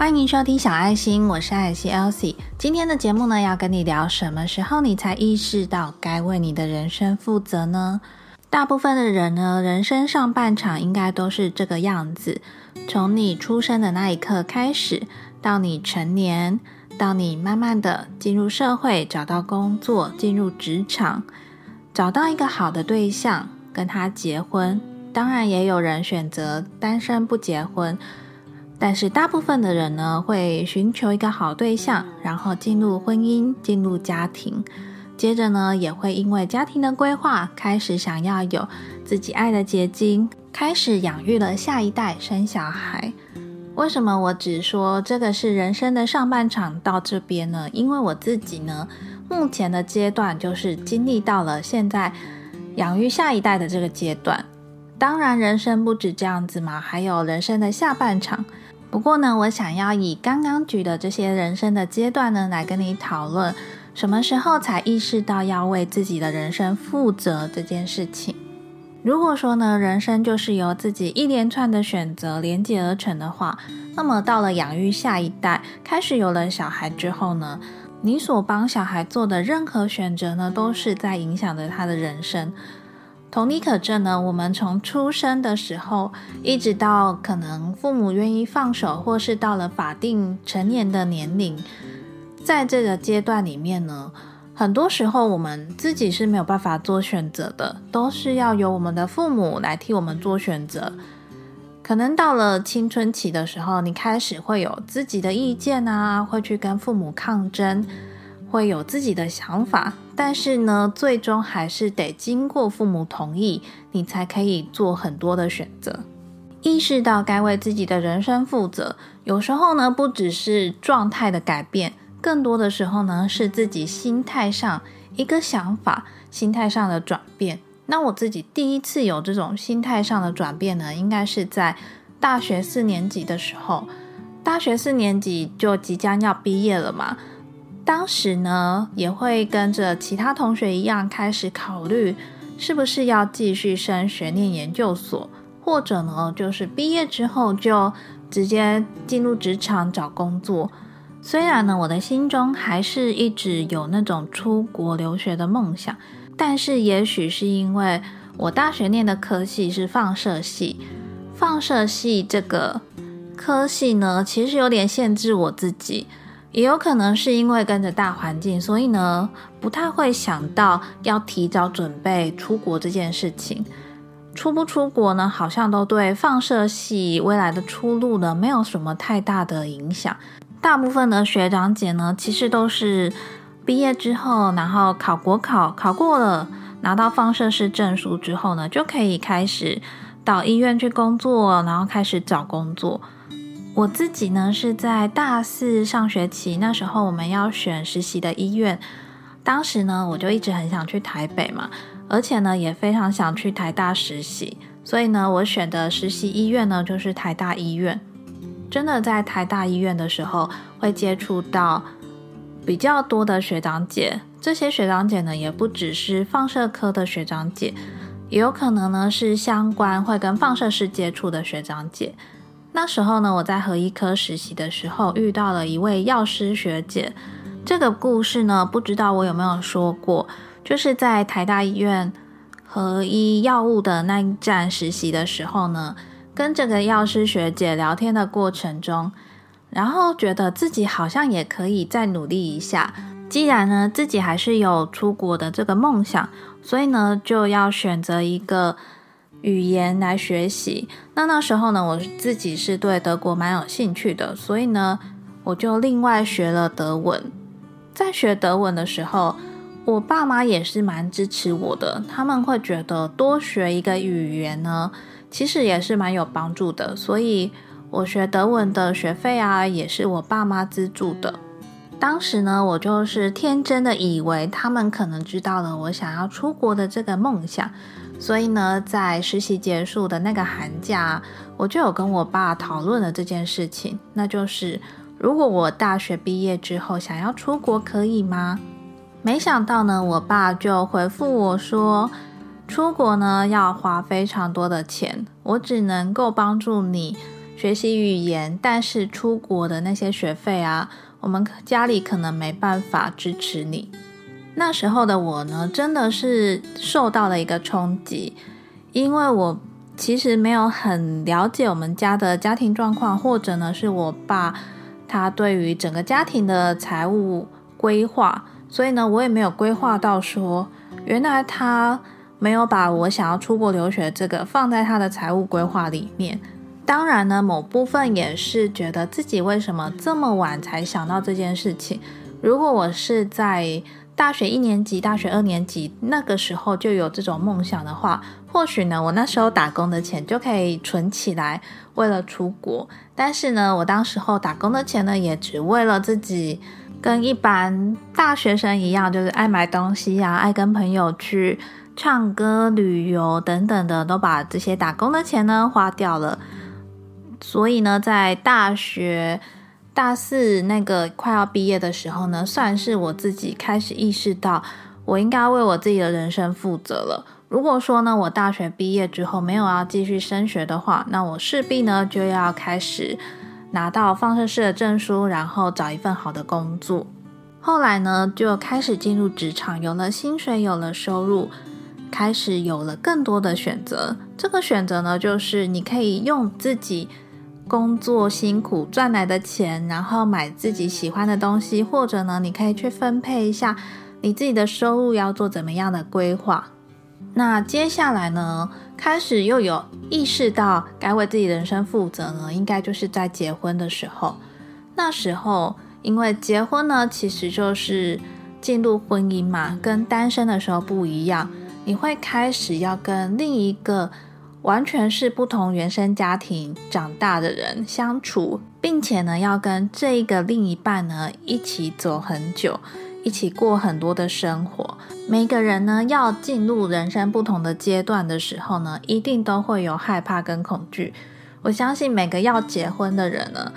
欢迎收听小爱心，我是爱心 Elsie。今天的节目呢，要跟你聊什么时候你才意识到该为你的人生负责呢？大部分的人呢，人生上半场应该都是这个样子，从你出生的那一刻开始，到你成年，到你慢慢的进入社会，找到工作，进入职场，找到一个好的对象，跟他结婚。当然，也有人选择单身不结婚。但是大部分的人呢，会寻求一个好对象，然后进入婚姻，进入家庭，接着呢，也会因为家庭的规划，开始想要有自己爱的结晶，开始养育了下一代，生小孩。为什么我只说这个是人生的上半场到这边呢？因为我自己呢，目前的阶段就是经历到了现在养育下一代的这个阶段。当然，人生不止这样子嘛，还有人生的下半场。不过呢，我想要以刚刚举的这些人生的阶段呢，来跟你讨论什么时候才意识到要为自己的人生负责这件事情。如果说呢，人生就是由自己一连串的选择连接而成的话，那么到了养育下一代，开始有了小孩之后呢，你所帮小孩做的任何选择呢，都是在影响着他的人生。同理可证呢，我们从出生的时候，一直到可能父母愿意放手，或是到了法定成年的年龄，在这个阶段里面呢，很多时候我们自己是没有办法做选择的，都是要由我们的父母来替我们做选择。可能到了青春期的时候，你开始会有自己的意见啊，会去跟父母抗争。会有自己的想法，但是呢，最终还是得经过父母同意，你才可以做很多的选择。意识到该为自己的人生负责，有时候呢，不只是状态的改变，更多的时候呢，是自己心态上一个想法、心态上的转变。那我自己第一次有这种心态上的转变呢，应该是在大学四年级的时候。大学四年级就即将要毕业了嘛。当时呢，也会跟着其他同学一样，开始考虑是不是要继续升学念研究所，或者呢，就是毕业之后就直接进入职场找工作。虽然呢，我的心中还是一直有那种出国留学的梦想，但是也许是因为我大学念的科系是放射系，放射系这个科系呢，其实有点限制我自己。也有可能是因为跟着大环境，所以呢，不太会想到要提早准备出国这件事情。出不出国呢，好像都对放射系未来的出路呢，没有什么太大的影响。大部分的学长姐呢，其实都是毕业之后，然后考国考，考过了，拿到放射师证书之后呢，就可以开始到医院去工作，然后开始找工作。我自己呢是在大四上学期，那时候我们要选实习的医院，当时呢我就一直很想去台北嘛，而且呢也非常想去台大实习，所以呢我选的实习医院呢就是台大医院。真的在台大医院的时候，会接触到比较多的学长姐，这些学长姐呢也不只是放射科的学长姐，也有可能呢是相关会跟放射室接触的学长姐。那时候呢，我在核医科实习的时候，遇到了一位药师学姐。这个故事呢，不知道我有没有说过，就是在台大医院核医药物的那一站实习的时候呢，跟这个药师学姐聊天的过程中，然后觉得自己好像也可以再努力一下。既然呢，自己还是有出国的这个梦想，所以呢，就要选择一个。语言来学习，那那时候呢，我自己是对德国蛮有兴趣的，所以呢，我就另外学了德文。在学德文的时候，我爸妈也是蛮支持我的，他们会觉得多学一个语言呢，其实也是蛮有帮助的，所以我学德文的学费啊，也是我爸妈资助的。当时呢，我就是天真的以为他们可能知道了我想要出国的这个梦想。所以呢，在实习结束的那个寒假，我就有跟我爸讨论了这件事情，那就是如果我大学毕业之后想要出国，可以吗？没想到呢，我爸就回复我说，出国呢要花非常多的钱，我只能够帮助你学习语言，但是出国的那些学费啊，我们家里可能没办法支持你。那时候的我呢，真的是受到了一个冲击，因为我其实没有很了解我们家的家庭状况，或者呢是我爸他对于整个家庭的财务规划，所以呢我也没有规划到说，原来他没有把我想要出国留学这个放在他的财务规划里面。当然呢，某部分也是觉得自己为什么这么晚才想到这件事情。如果我是在大学一年级、大学二年级那个时候就有这种梦想的话，或许呢，我那时候打工的钱就可以存起来，为了出国。但是呢，我当时候打工的钱呢，也只为了自己跟一般大学生一样，就是爱买东西呀，爱跟朋友去唱歌、旅游等等的，都把这些打工的钱呢花掉了。所以呢，在大学。大四那个快要毕业的时候呢，算是我自己开始意识到，我应该为我自己的人生负责了。如果说呢，我大学毕业之后没有要继续升学的话，那我势必呢就要开始拿到放射师的证书，然后找一份好的工作。后来呢，就开始进入职场，有了薪水，有了收入，开始有了更多的选择。这个选择呢，就是你可以用自己。工作辛苦赚来的钱，然后买自己喜欢的东西，或者呢，你可以去分配一下你自己的收入要做怎么样的规划。那接下来呢，开始又有意识到该为自己人生负责呢，应该就是在结婚的时候。那时候，因为结婚呢，其实就是进入婚姻嘛，跟单身的时候不一样，你会开始要跟另一个。完全是不同原生家庭长大的人相处，并且呢，要跟这一个另一半呢一起走很久，一起过很多的生活。每个人呢要进入人生不同的阶段的时候呢，一定都会有害怕跟恐惧。我相信每个要结婚的人呢，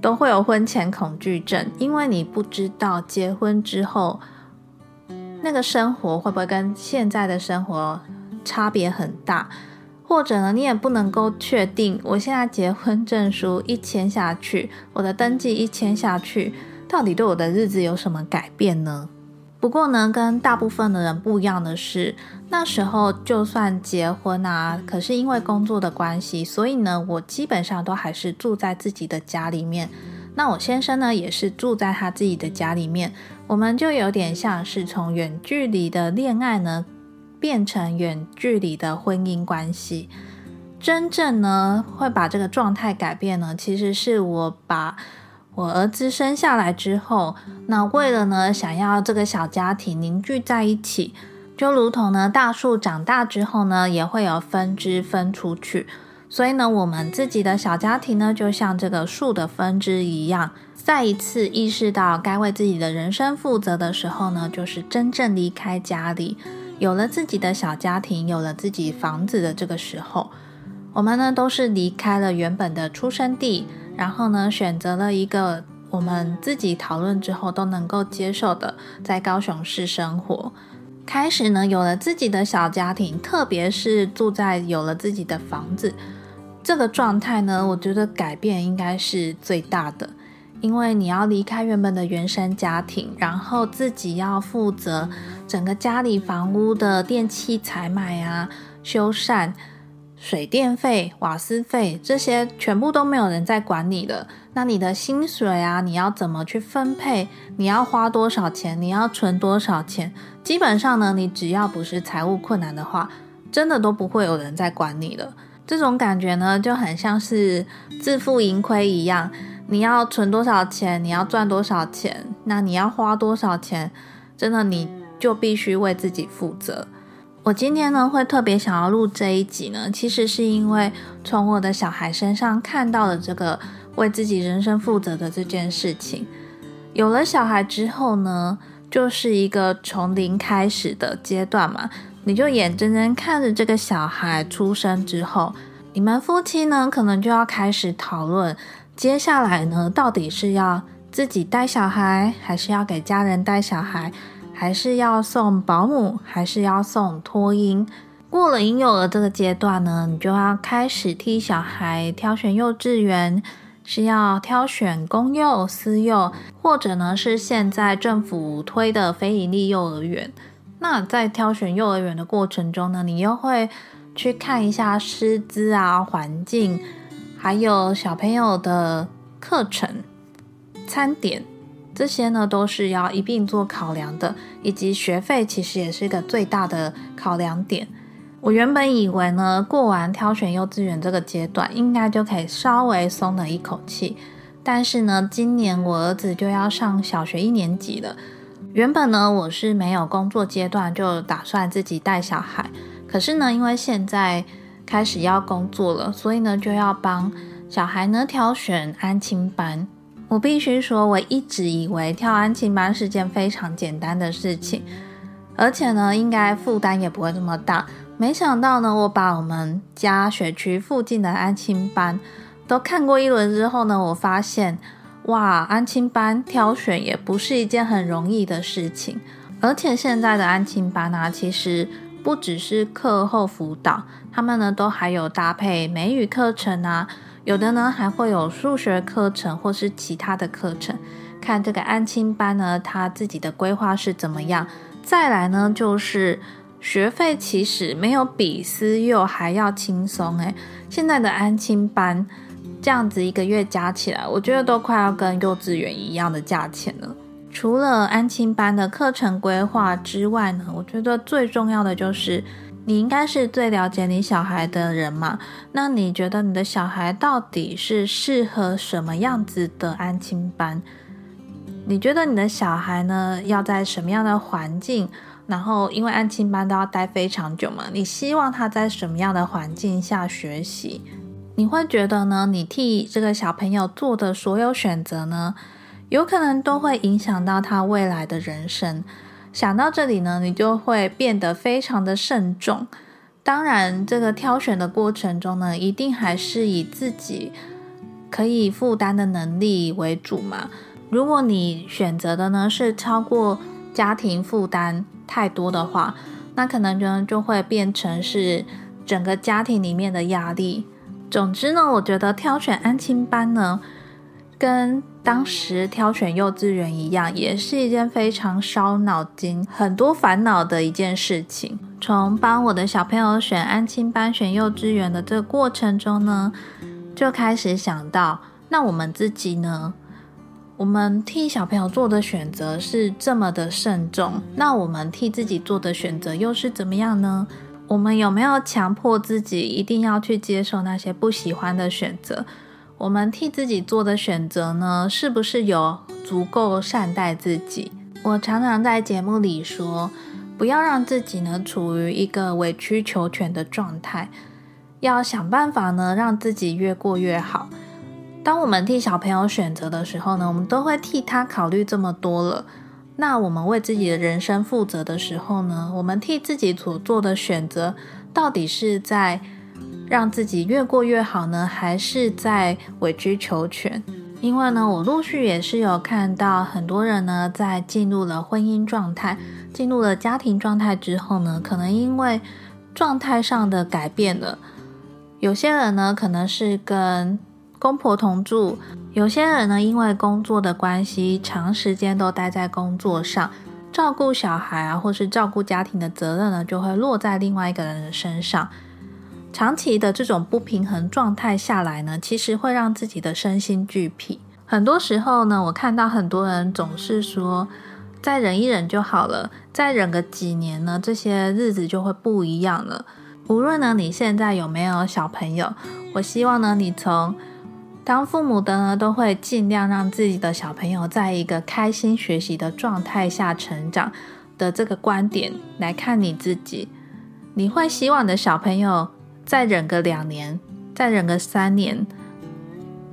都会有婚前恐惧症，因为你不知道结婚之后那个生活会不会跟现在的生活差别很大。或者呢，你也不能够确定，我现在结婚证书一签下去，我的登记一签下去，到底对我的日子有什么改变呢？不过呢，跟大部分的人不一样的是，那时候就算结婚啊，可是因为工作的关系，所以呢，我基本上都还是住在自己的家里面。那我先生呢，也是住在他自己的家里面，我们就有点像是从远距离的恋爱呢。变成远距离的婚姻关系，真正呢会把这个状态改变呢，其实是我把我儿子生下来之后，那为了呢想要这个小家庭凝聚在一起，就如同呢大树长大之后呢也会有分支分出去，所以呢我们自己的小家庭呢就像这个树的分支一样，再一次意识到该为自己的人生负责的时候呢，就是真正离开家里。有了自己的小家庭，有了自己房子的这个时候，我们呢都是离开了原本的出生地，然后呢选择了一个我们自己讨论之后都能够接受的，在高雄市生活。开始呢有了自己的小家庭，特别是住在有了自己的房子这个状态呢，我觉得改变应该是最大的。因为你要离开原本的原生家庭，然后自己要负责整个家里房屋的电器采买啊、修缮、水电费、瓦斯费这些，全部都没有人在管你的。那你的薪水啊，你要怎么去分配？你要花多少钱？你要存多少钱？基本上呢，你只要不是财务困难的话，真的都不会有人在管你了。这种感觉呢，就很像是自负盈亏一样。你要存多少钱？你要赚多少钱？那你要花多少钱？真的，你就必须为自己负责。我今天呢，会特别想要录这一集呢，其实是因为从我的小孩身上看到了这个为自己人生负责的这件事情。有了小孩之后呢，就是一个从零开始的阶段嘛，你就眼睁睁看着这个小孩出生之后，你们夫妻呢，可能就要开始讨论。接下来呢，到底是要自己带小孩，还是要给家人带小孩，还是要送保姆，还是要送托婴？过了婴幼儿这个阶段呢，你就要开始替小孩挑选幼稚园，是要挑选公幼、私幼，或者呢是现在政府推的非营利幼儿园。那在挑选幼儿园的过程中呢，你又会去看一下师资啊、环境，还有小朋友的课程、餐点。这些呢都是要一并做考量的，以及学费其实也是一个最大的考量点。我原本以为呢，过完挑选幼稚园这个阶段，应该就可以稍微松了一口气。但是呢，今年我儿子就要上小学一年级了。原本呢，我是没有工作阶段就打算自己带小孩，可是呢，因为现在开始要工作了，所以呢，就要帮小孩呢挑选安亲班。我必须说，我一直以为跳安亲班是件非常简单的事情，而且呢，应该负担也不会这么大。没想到呢，我把我们家学区附近的安亲班都看过一轮之后呢，我发现，哇，安亲班挑选也不是一件很容易的事情。而且现在的安亲班呢，其实不只是课后辅导，他们呢都还有搭配美语课程啊。有的呢还会有数学课程或是其他的课程，看这个安亲班呢，他自己的规划是怎么样。再来呢，就是学费其实没有比私幼还要轻松诶，现在的安亲班这样子一个月加起来，我觉得都快要跟幼稚园一样的价钱了。除了安亲班的课程规划之外呢，我觉得最重要的就是。你应该是最了解你小孩的人嘛？那你觉得你的小孩到底是适合什么样子的安亲班？你觉得你的小孩呢要在什么样的环境？然后因为安亲班都要待非常久嘛，你希望他在什么样的环境下学习？你会觉得呢？你替这个小朋友做的所有选择呢，有可能都会影响到他未来的人生。想到这里呢，你就会变得非常的慎重。当然，这个挑选的过程中呢，一定还是以自己可以负担的能力为主嘛。如果你选择的呢是超过家庭负担太多的话，那可能就就会变成是整个家庭里面的压力。总之呢，我觉得挑选安亲班呢，跟当时挑选幼稚园一样，也是一件非常烧脑筋、很多烦恼的一件事情。从帮我的小朋友选安亲班、选幼稚园的这个过程中呢，就开始想到，那我们自己呢？我们替小朋友做的选择是这么的慎重，那我们替自己做的选择又是怎么样呢？我们有没有强迫自己一定要去接受那些不喜欢的选择？我们替自己做的选择呢，是不是有足够善待自己？我常常在节目里说，不要让自己呢处于一个委曲求全的状态，要想办法呢让自己越过越好。当我们替小朋友选择的时候呢，我们都会替他考虑这么多了。那我们为自己的人生负责的时候呢，我们替自己所做的选择，到底是在？让自己越过越好呢，还是在委曲求全？因为呢，我陆续也是有看到很多人呢，在进入了婚姻状态、进入了家庭状态之后呢，可能因为状态上的改变了，有些人呢，可能是跟公婆同住；有些人呢，因为工作的关系，长时间都待在工作上，照顾小孩啊，或是照顾家庭的责任呢，就会落在另外一个人的身上。长期的这种不平衡状态下来呢，其实会让自己的身心俱疲。很多时候呢，我看到很多人总是说，再忍一忍就好了，再忍个几年呢，这些日子就会不一样了。无论呢你现在有没有小朋友，我希望呢你从当父母的呢，都会尽量让自己的小朋友在一个开心学习的状态下成长的这个观点来看你自己，你会希望你的小朋友。再忍个两年，再忍个三年，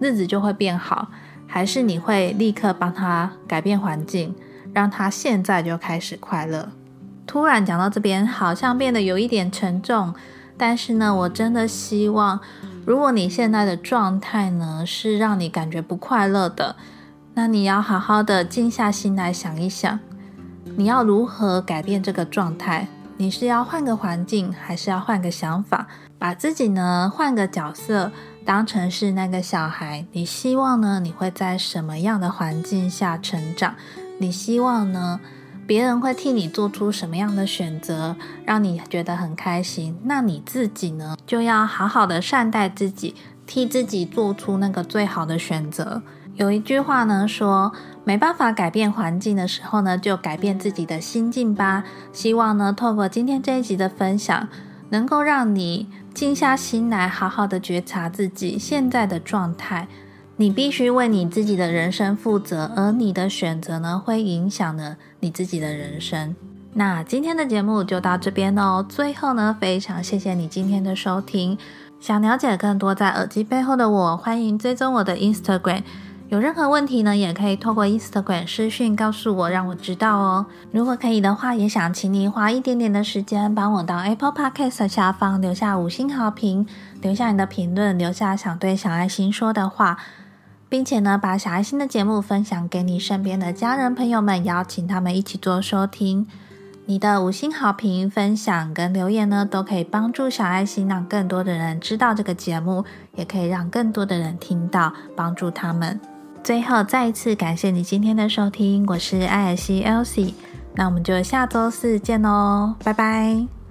日子就会变好。还是你会立刻帮他改变环境，让他现在就开始快乐？突然讲到这边，好像变得有一点沉重。但是呢，我真的希望，如果你现在的状态呢是让你感觉不快乐的，那你要好好的静下心来想一想，你要如何改变这个状态。你是要换个环境，还是要换个想法？把自己呢换个角色，当成是那个小孩。你希望呢你会在什么样的环境下成长？你希望呢别人会替你做出什么样的选择，让你觉得很开心？那你自己呢就要好好的善待自己，替自己做出那个最好的选择。有一句话呢说，没办法改变环境的时候呢，就改变自己的心境吧。希望呢，透过今天这一集的分享，能够让你静下心来，好好的觉察自己现在的状态。你必须为你自己的人生负责，而你的选择呢，会影响了你自己的人生。那今天的节目就到这边哦。最后呢，非常谢谢你今天的收听。想了解更多在耳机背后的我，欢迎追踪我的 Instagram。有任何问题呢，也可以透过 Instagram 私讯告诉我，让我知道哦。如果可以的话，也想请你花一点点的时间，帮我到 Apple Podcast 下方留下五星好评，留下你的评论，留下想对小爱心说的话，并且呢，把小爱心的节目分享给你身边的家人朋友们，邀请他们一起做收听。你的五星好评、分享跟留言呢，都可以帮助小爱心，让更多的人知道这个节目，也可以让更多的人听到，帮助他们。最后，再一次感谢你今天的收听，我是艾尔西 Elsie，那我们就下周四见喽，拜拜。